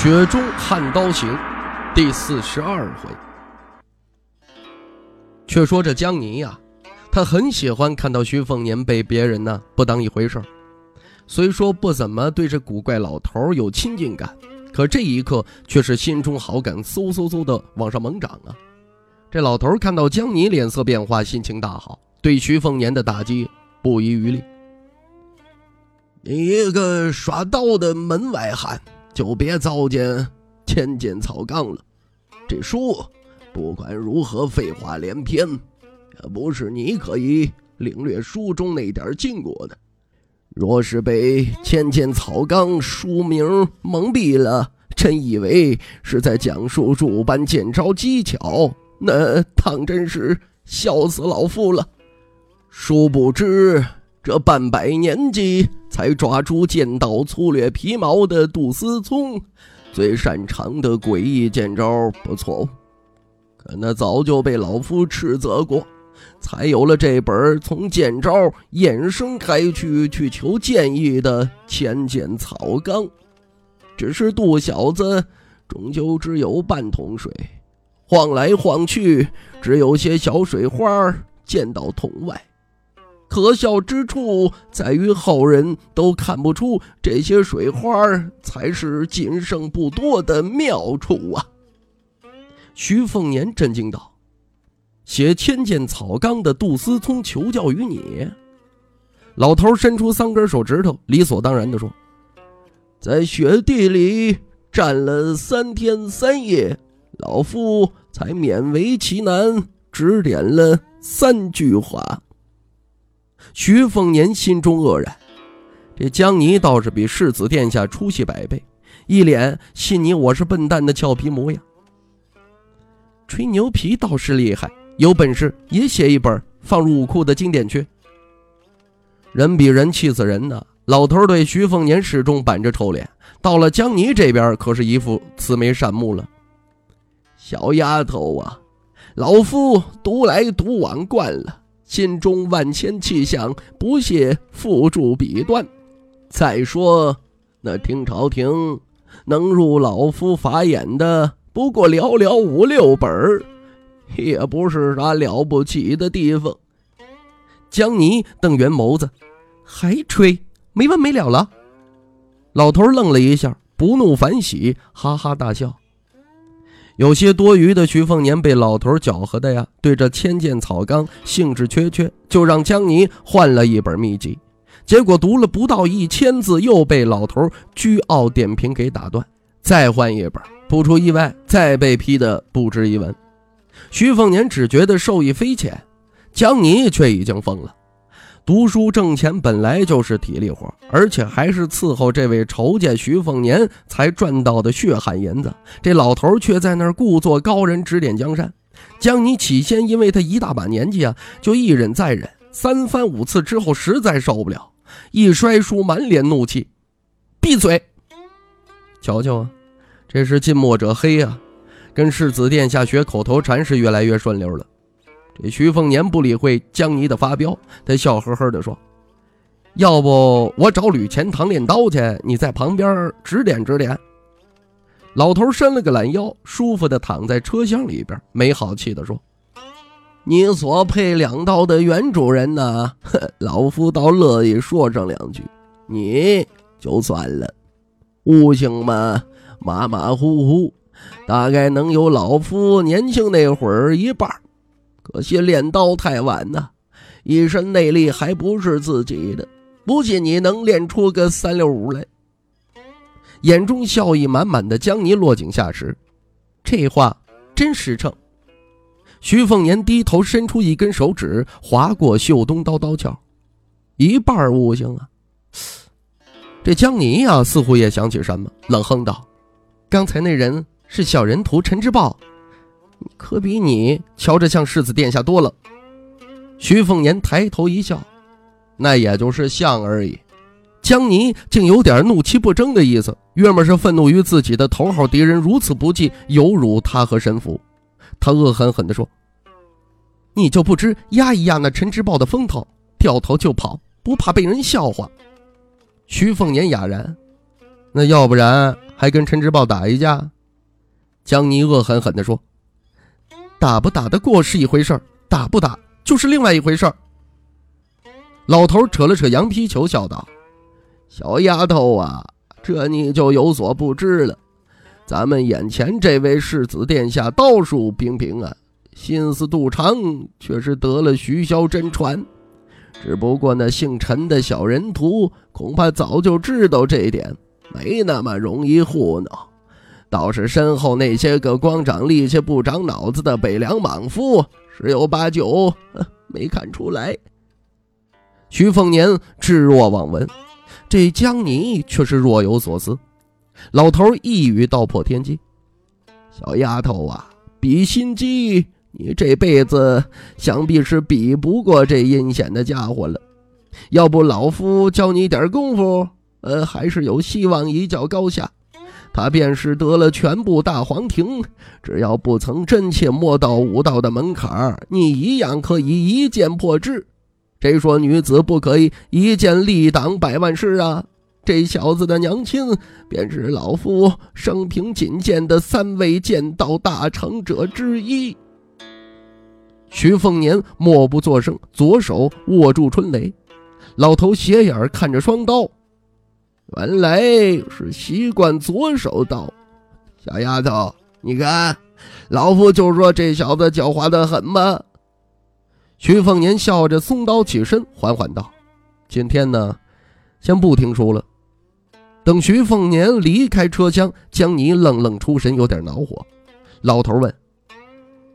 雪中悍刀行》第四十二回。却说这江泥呀，他很喜欢看到徐凤年被别人呢不当一回事虽说不怎么对这古怪老头有亲近感，可这一刻却是心中好感嗖嗖嗖的往上猛涨啊！这老头看到江泥脸色变化，心情大好，对徐凤年的打击。不遗余力。你一个耍刀的门外汉，就别糟践千剑草纲了。这书不管如何废话连篇，也不是你可以领略书中那点经过的。若是被千剑草纲书名蒙蔽了，真以为是在讲述诸般剑招技巧，那当真是笑死老夫了。殊不知，这半百年纪才抓住剑道粗略皮毛的杜思聪，最擅长的诡异剑招不错，可那早就被老夫斥责过，才有了这本从剑招衍生开去去求建议的《千剑草纲》。只是杜小子终究只有半桶水，晃来晃去，只有些小水花溅到桶外。可笑之处在于，后人都看不出这些水花才是仅剩不多的妙处啊！徐凤年震惊道：“写《千剑草纲》的杜思聪求教于你？”老头伸出三根手指头，理所当然地说：“在雪地里站了三天三夜，老夫才勉为其难指点了三句话。”徐凤年心中愕然，这江泥倒是比世子殿下出息百倍，一脸信你我是笨蛋的俏皮模样。吹牛皮倒是厉害，有本事也写一本放入武库的经典去。人比人气死人呢。老头对徐凤年始终板着臭脸，到了江泥这边可是一副慈眉善目了。小丫头啊，老夫独来独往惯了。心中万千气象，不屑付诸笔端。再说，那听朝廷能入老夫法眼的，不过寥寥五六本也不是啥了不起的地方。江泥瞪圆眸子，还吹，没完没了了。老头愣了一下，不怒反喜，哈哈大笑。有些多余的徐凤年被老头搅和的呀，对这千剑草纲兴致缺缺，就让江泥换了一本秘籍，结果读了不到一千字，又被老头倨傲点评给打断，再换一本，不出意外，再被批的不值一文。徐凤年只觉得受益匪浅，江泥却已经疯了。读书挣钱本来就是体力活，而且还是伺候这位仇家徐凤年才赚到的血汗银子。这老头却在那儿故作高人指点江山。江你起先因为他一大把年纪啊，就一忍再忍，三番五次之后实在受不了，一摔书，满脸怒气：“闭嘴！瞧瞧啊，这是近墨者黑啊，跟世子殿下学口头禅是越来越顺溜了。”这徐凤年不理会江泥的发飙，他笑呵呵地说：“要不我找吕钱塘练刀去，你在旁边指点指点。”老头伸了个懒腰，舒服地躺在车厢里边，没好气地说：“你所配两刀的原主人呢？老夫倒乐意说上两句，你就算了。悟性嘛，马马虎虎，大概能有老夫年轻那会儿一半。”可惜练刀太晚呐，一身内力还不是自己的，不信你能练出个三六五来。眼中笑意满满的江泥落井下石，这话真实诚。徐凤年低头伸出一根手指，划过秀东刀刀鞘，一半悟性啊。这江泥呀，似乎也想起什么，冷哼道：“刚才那人是小人徒陈之豹，可比你瞧着像世子殿下多了。徐凤年抬头一笑，那也就是像而已。江泥竟有点怒气不争的意思，约么是愤怒于自己的头号敌人如此不济，有辱他和神符。他恶狠狠地说：“你就不知压一压那陈之豹的风头，掉头就跑，不怕被人笑话？”徐凤年哑然：“那要不然还跟陈之豹打一架？”江泥恶狠狠地说：“打不打得过是一回事儿打不打就是另外一回事儿老头扯了扯羊皮球，笑道。小丫头啊，这你就有所不知了。咱们眼前这位世子殿下道术平平啊，心思肚长，却是得了徐骁真传。只不过那姓陈的小人徒，恐怕早就知道这一点，没那么容易糊弄。倒是身后那些个光长力气不长脑子的北凉莽夫，十有八九没看出来。徐凤年置若罔闻。这江泥却是若有所思，老头一语道破天机：“小丫头啊，比心机，你这辈子想必是比不过这阴险的家伙了。要不老夫教你点功夫，呃，还是有希望一较高下。他便是得了全部大黄庭，只要不曾真切摸到武道的门槛你一样可以一剑破之。”谁说女子不可以一剑力挡百万师啊？这小子的娘亲便是老夫生平仅见的三位剑道大成者之一。徐凤年默不作声，左手握住春雷，老头斜眼看着双刀，原来是习惯左手刀。小丫头，你看，老夫就说这小子狡猾的很嘛？徐凤年笑着松刀起身，缓缓道：“今天呢，先不听书了。”等徐凤年离开车厢，江泥愣愣出神，有点恼火。老头问：“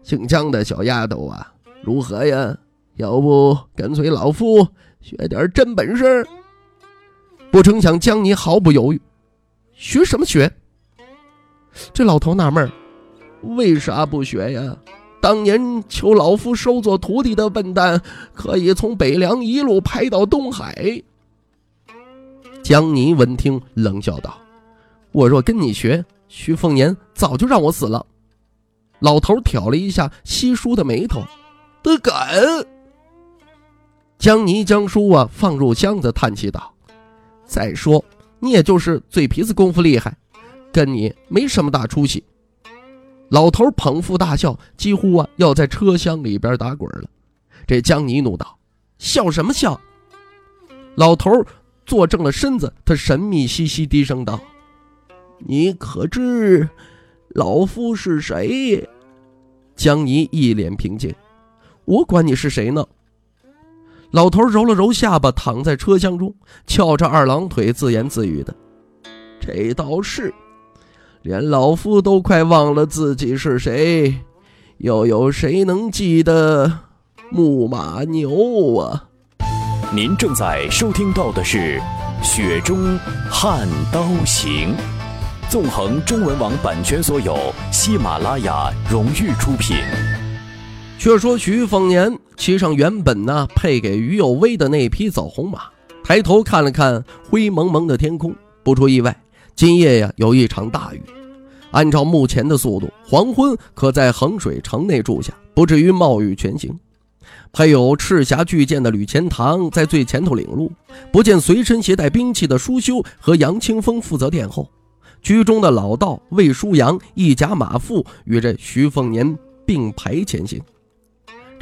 姓江的小丫头啊，如何呀？要不跟随老夫学点真本事？”不成想，江尼毫不犹豫：“学什么学？”这老头纳闷为啥不学呀？”当年求老夫收做徒弟的笨蛋，可以从北凉一路排到东海。江尼闻听，冷笑道：“我若跟你学，徐凤年早就让我死了。”老头挑了一下稀疏的眉头：“得敢！”江尼将书啊放入箱子，叹气道：“再说你也就是嘴皮子功夫厉害，跟你没什么大出息。”老头捧腹大笑，几乎啊要在车厢里边打滚了。这江泥怒道：“笑什么笑？”老头坐正了身子，他神秘兮兮低声道：“你可知老夫是谁？”江泥一脸平静：“我管你是谁呢？”老头揉了揉下巴，躺在车厢中，翘着二郎腿，自言自语的：“这倒是。”连老夫都快忘了自己是谁，又有谁能记得木马牛啊？您正在收听到的是《雪中悍刀行》，纵横中文网版权所有，喜马拉雅荣誉出品。却说徐凤年骑上原本呢配给于有威的那匹枣红马，抬头看了看灰蒙蒙的天空，不出意外。今夜呀，有一场大雨。按照目前的速度，黄昏可在衡水城内住下，不至于冒雨全行。配有赤霞巨剑的吕钱塘在最前头领路，不见随身携带兵器的舒修和杨清风负责殿后。居中的老道魏舒阳一甲马副与这徐凤年并排前行。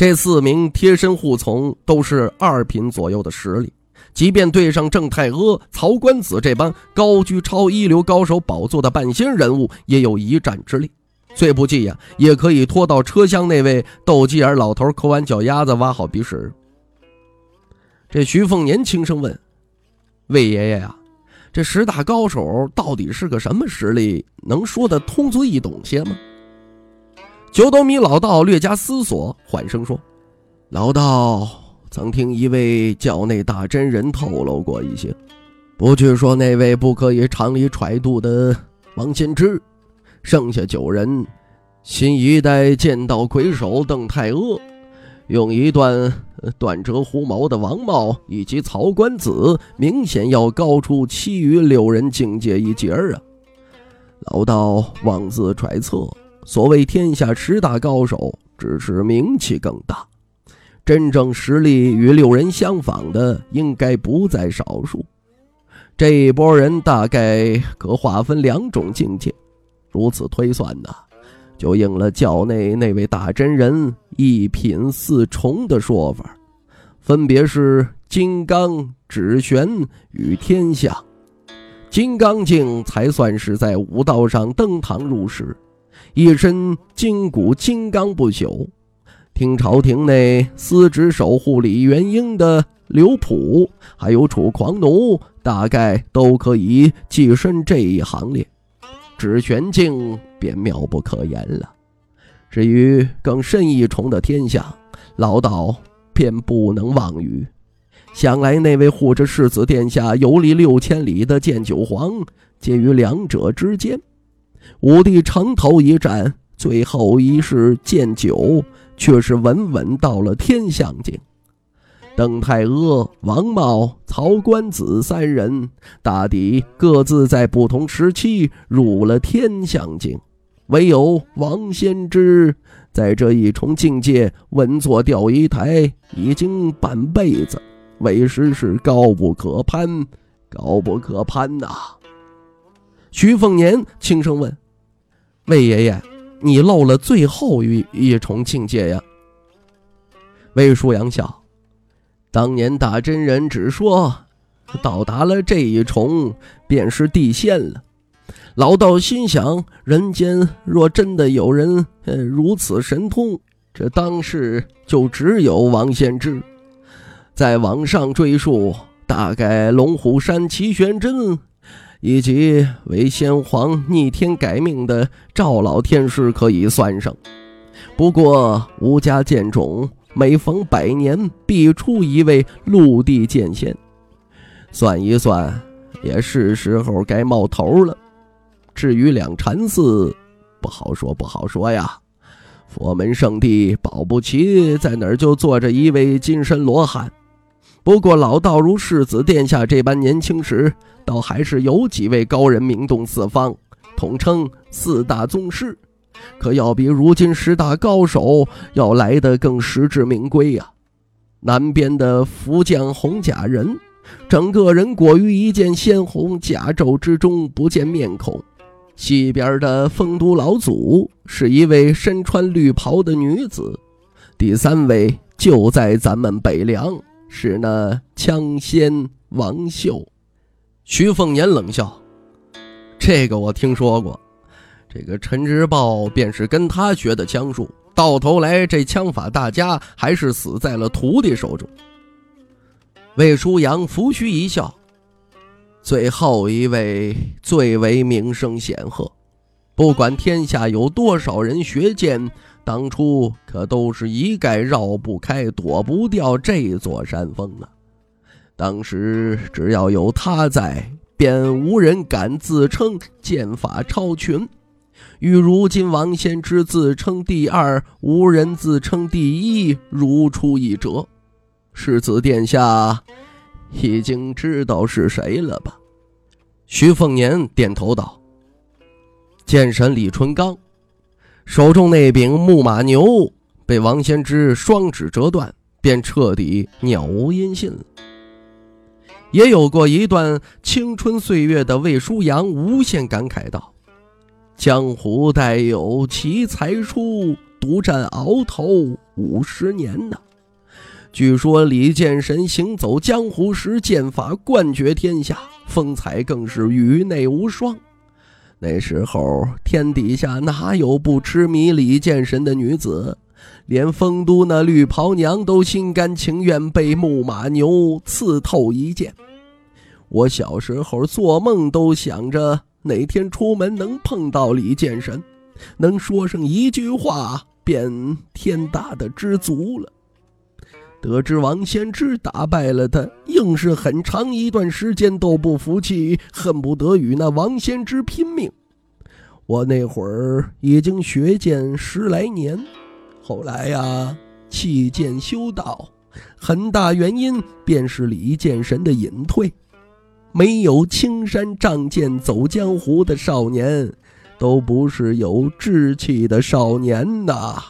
这四名贴身护从都是二品左右的实力。即便对上郑太阿、曹官子这般高居超一流高手宝座的半仙人物，也有一战之力。最不济呀，也可以拖到车厢那位斗鸡眼老头抠完脚丫子，挖好鼻屎。这徐凤年轻声问：“魏爷爷呀，这十大高手到底是个什么实力？能说的通俗易懂些吗？”九斗米老道略加思索，缓声说：“老道。”曾听一位教内大真人透露过一些，不去说那位不可以常理揣度的王先知，剩下九人，新一代剑道魁首邓太阿，用一段断折狐毛的王茂以及曹官子，明显要高出其余六人境界一截儿啊！老道妄自揣测，所谓天下十大高手，只是名气更大，真正实力与六人相仿的，应该不在少数。这一波人大概可划分两种境界，如此推算呢，就应了教内那位大真人一品四重的说法，分别是金刚、指玄与天象。金刚境才算是在武道上登堂入室，一身筋骨金刚不朽。听朝廷内司职守护李元英的刘普，还有楚狂奴。大概都可以跻身这一行列，指玄境便妙不可言了。至于更甚一重的天象，老道便不能妄语。想来那位护着世子殿下游历六千里的剑九皇，介于两者之间。武帝城头一战，最后一世剑九，却是稳稳到了天象境。邓太阿、王茂、曹官子三人，大抵各自在不同时期入了天象境，唯有王先知在这一重境界稳坐钓鱼台已经半辈子，为师是高不可攀，高不可攀呐！徐凤年轻声问：“魏爷爷，你漏了最后一一重境界呀？”魏舒阳笑。当年大真人只说，到达了这一重，便是地仙了。老道心想：人间若真的有人呃如此神通，这当世就只有王仙芝。再往上追溯，大概龙虎山齐玄真，以及为先皇逆天改命的赵老天师可以算上。不过吴家剑种。每逢百年，必出一位陆地剑仙。算一算，也是时候该冒头了。至于两禅寺，不好说，不好说呀。佛门圣地，保不齐在哪儿就坐着一位金身罗汉。不过老道如世子殿下这般年轻时，倒还是有几位高人名动四方，统称四大宗师。可要比如今十大高手要来得更实至名归呀！南边的福将红甲人，整个人裹于一件鲜红甲胄之中，不见面孔；西边的丰都老祖是一位身穿绿袍的女子；第三位就在咱们北凉，是那枪仙王秀。徐凤年冷笑：“这个我听说过。”这个陈之豹便是跟他学的枪术，到头来这枪法大家还是死在了徒弟手中。魏舒阳拂须一笑：“最后一位最为名声显赫，不管天下有多少人学剑，当初可都是一概绕不开、躲不掉这座山峰啊！当时只要有他在，便无人敢自称剑法超群。”与如今王先知自称第二，无人自称第一，如出一辙。世子殿下已经知道是谁了吧？徐凤年点头道：“剑神李淳刚，手中那柄木马牛被王先知双指折断，便彻底杳无音信了。”也有过一段青春岁月的魏舒阳无限感慨道。江湖代有奇才出，独占鳌头五十年呢。据说李剑神行走江湖时，剑法冠绝天下，风采更是宇内无双。那时候天底下哪有不痴迷李剑神的女子？连丰都那绿袍娘都心甘情愿被木马牛刺透一剑。我小时候做梦都想着。哪天出门能碰到李剑神，能说上一句话，便天大的知足了。得知王先知打败了他，硬是很长一段时间都不服气，恨不得与那王先知拼命。我那会儿已经学剑十来年，后来呀弃剑修道，很大原因便是李剑神的隐退。没有青山仗剑走江湖的少年，都不是有志气的少年呐。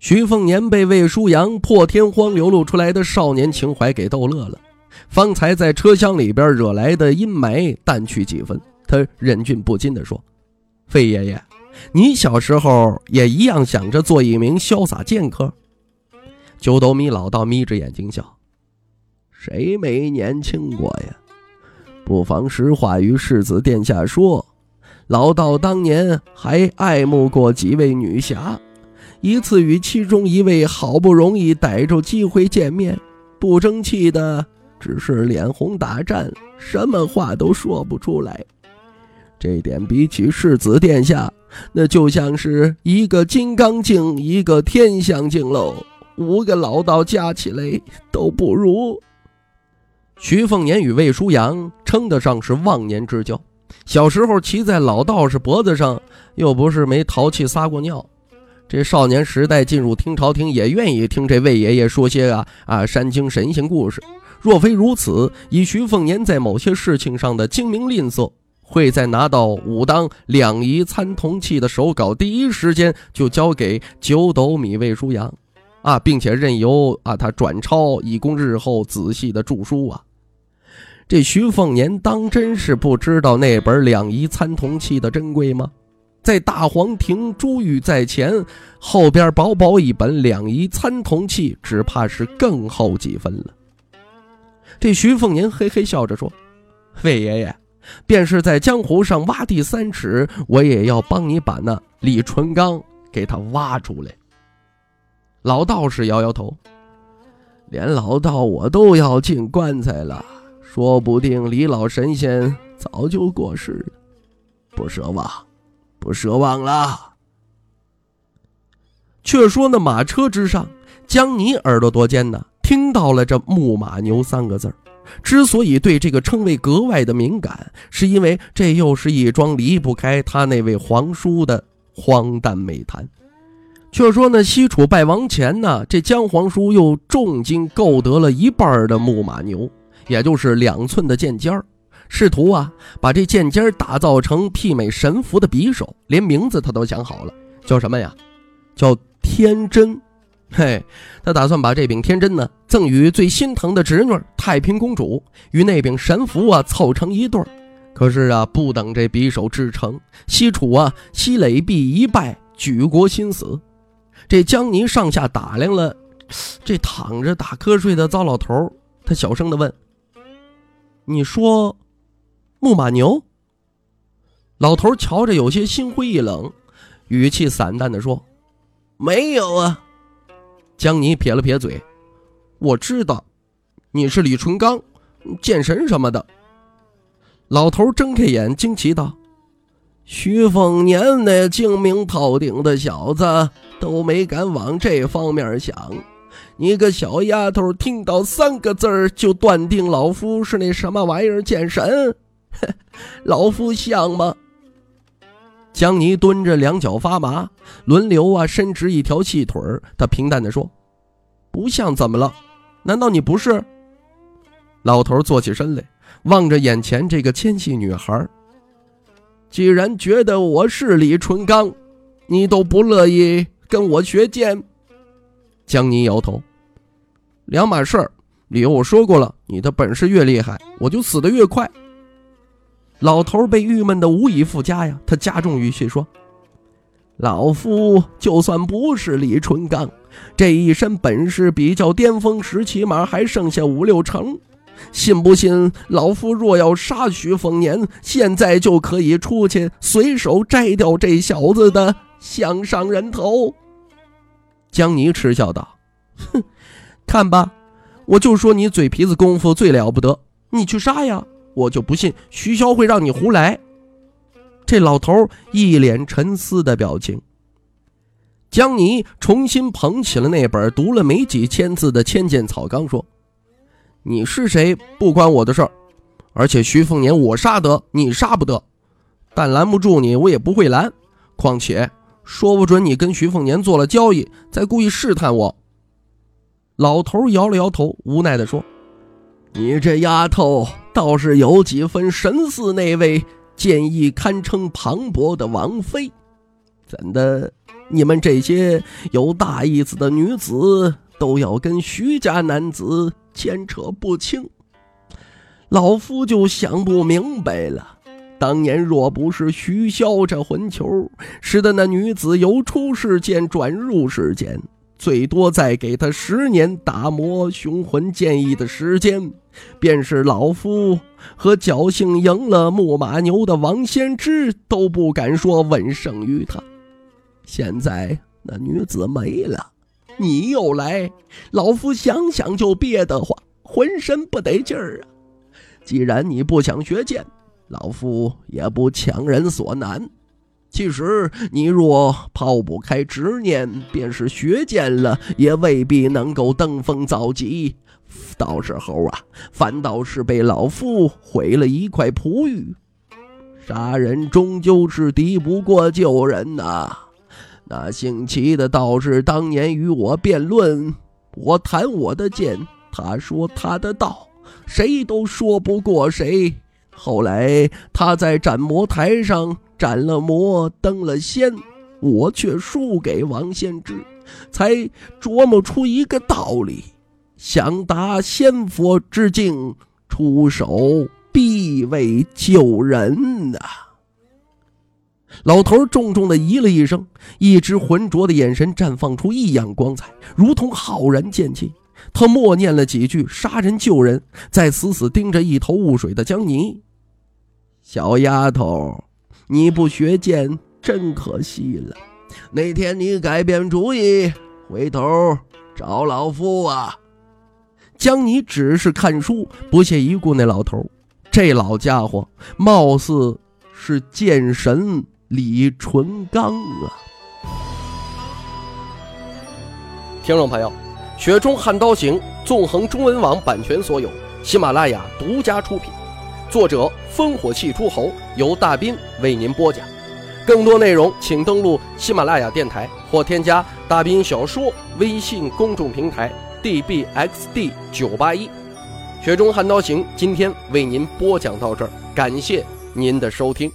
徐凤年被魏书阳破天荒流露出来的少年情怀给逗乐了，方才在车厢里边惹来的阴霾淡去几分。他忍俊不禁地说。费爷爷，你小时候也一样想着做一名潇洒剑客？九斗米老道眯着眼睛笑：“谁没年轻过呀？不妨实话与世子殿下说，老道当年还爱慕过几位女侠，一次与其中一位好不容易逮着机会见面，不争气的只是脸红打颤，什么话都说不出来。”这点比起世子殿下，那就像是一个金刚镜，一个天香镜喽。五个老道加起来都不如。徐凤年与魏舒阳称得上是忘年之交，小时候骑在老道士脖子上，又不是没淘气撒过尿。这少年时代进入听朝廷，也愿意听这魏爷爷说些啊啊山精神仙故事。若非如此，以徐凤年在某些事情上的精明吝啬。会在拿到武当两仪参同契的手稿，第一时间就交给九斗米魏书阳，啊，并且任由啊他转抄，以供日后仔细的著书啊。这徐凤年当真是不知道那本两仪参同契的珍贵吗？在大皇庭珠玉在前，后边薄薄一本两仪参同契，只怕是更厚几分了。这徐凤年嘿嘿笑着说：“魏爷爷。”便是在江湖上挖地三尺，我也要帮你把那李淳罡给他挖出来。老道士摇摇头，连老道我都要进棺材了，说不定李老神仙早就过世了，不奢望，不奢望了。却说那马车之上，江泥耳朵多尖呢，听到了这“木马牛”三个字儿。之所以对这个称谓格外的敏感，是因为这又是一桩离不开他那位皇叔的荒诞美谈。却说呢，西楚败亡前呢，这姜皇叔又重金购得了一半的木马牛，也就是两寸的剑尖儿，试图啊把这剑尖儿打造成媲美神符的匕首，连名字他都想好了，叫什么呀？叫天真。嘿，他打算把这柄天真呢赠与最心疼的侄女太平公主，与那柄神符啊凑成一对儿。可是啊，不等这匕首制成，西楚啊西垒壁一败，举国心死。这江泥上下打量了这躺着打瞌睡的糟老头，他小声的问：“你说，木马牛？”老头瞧着有些心灰意冷，语气散淡的说：“没有啊。”江泥撇了撇嘴，我知道，你是李纯刚，剑神什么的。老头睁开眼，惊奇道：“徐凤年那精明透顶的小子都没敢往这方面想，你个小丫头听到三个字就断定老夫是那什么玩意儿剑神，老夫像吗？”江泥蹲着，两脚发麻，轮流啊伸直一条细腿儿。他平淡的说：“不像怎么了？难道你不是？”老头坐起身来，望着眼前这个纤细女孩。既然觉得我是李纯刚，你都不乐意跟我学剑？江泥摇头：“两码事儿。理由我说过了，你的本事越厉害，我就死得越快。”老头被郁闷的无以复加呀，他加重语气说：“老夫就算不是李纯刚，这一身本事比较巅峰时，起码还剩下五六成。信不信？老夫若要杀徐凤年，现在就可以出去随手摘掉这小子的项上人头。”江泥嗤笑道：“哼，看吧，我就说你嘴皮子功夫最了不得，你去杀呀！”我就不信徐骁会让你胡来。这老头一脸沉思的表情。江泥重新捧起了那本读了没几千字的千剑草纲，说：“你是谁不关我的事儿，而且徐凤年我杀得，你杀不得。但拦不住你，我也不会拦。况且说不准你跟徐凤年做了交易，再故意试探我。老头摇了摇头，无奈地说：“你这丫头倒是有几分神似那位剑意堪称磅礴的王妃。怎的，你们这些有大意思的女子都要跟徐家男子牵扯不清？老夫就想不明白了。”当年若不是徐骁这混球，使得那女子由出世间转入世间，最多再给他十年打磨雄浑剑意的时间，便是老夫和侥幸赢了木马牛的王先知都不敢说稳胜于他。现在那女子没了，你又来，老夫想想就憋得慌，浑身不得劲儿啊！既然你不想学剑，老夫也不强人所难。其实你若抛不开执念，便是学剑了，也未必能够登峰造极。到时候啊，反倒是被老夫毁了一块璞玉。杀人终究是敌不过救人呐。那姓齐的道士当年与我辩论，我谈我的剑，他说他的道，谁都说不过谁。后来他在斩魔台上斩了魔，登了仙，我却输给王仙芝，才琢磨出一个道理：想达仙佛之境，出手必为救人呐。老头重重的咦了一声，一只浑浊的眼神绽放出异样光彩，如同浩然剑气。他默念了几句杀人救人，再死死盯着一头雾水的江泥。小丫头，你不学剑真可惜了。哪天你改变主意，回头找老夫啊！江泥只是看书，不屑一顾那老头。这老家伙貌似是剑神李纯刚啊！听众朋友，《雪中悍刀行》纵横中文网版权所有，喜马拉雅独家出品。作者烽火戏诸侯由大斌为您播讲，更多内容请登录喜马拉雅电台或添加大斌小说微信公众平台 dbxd 九八一。雪中悍刀行今天为您播讲到这儿，感谢您的收听。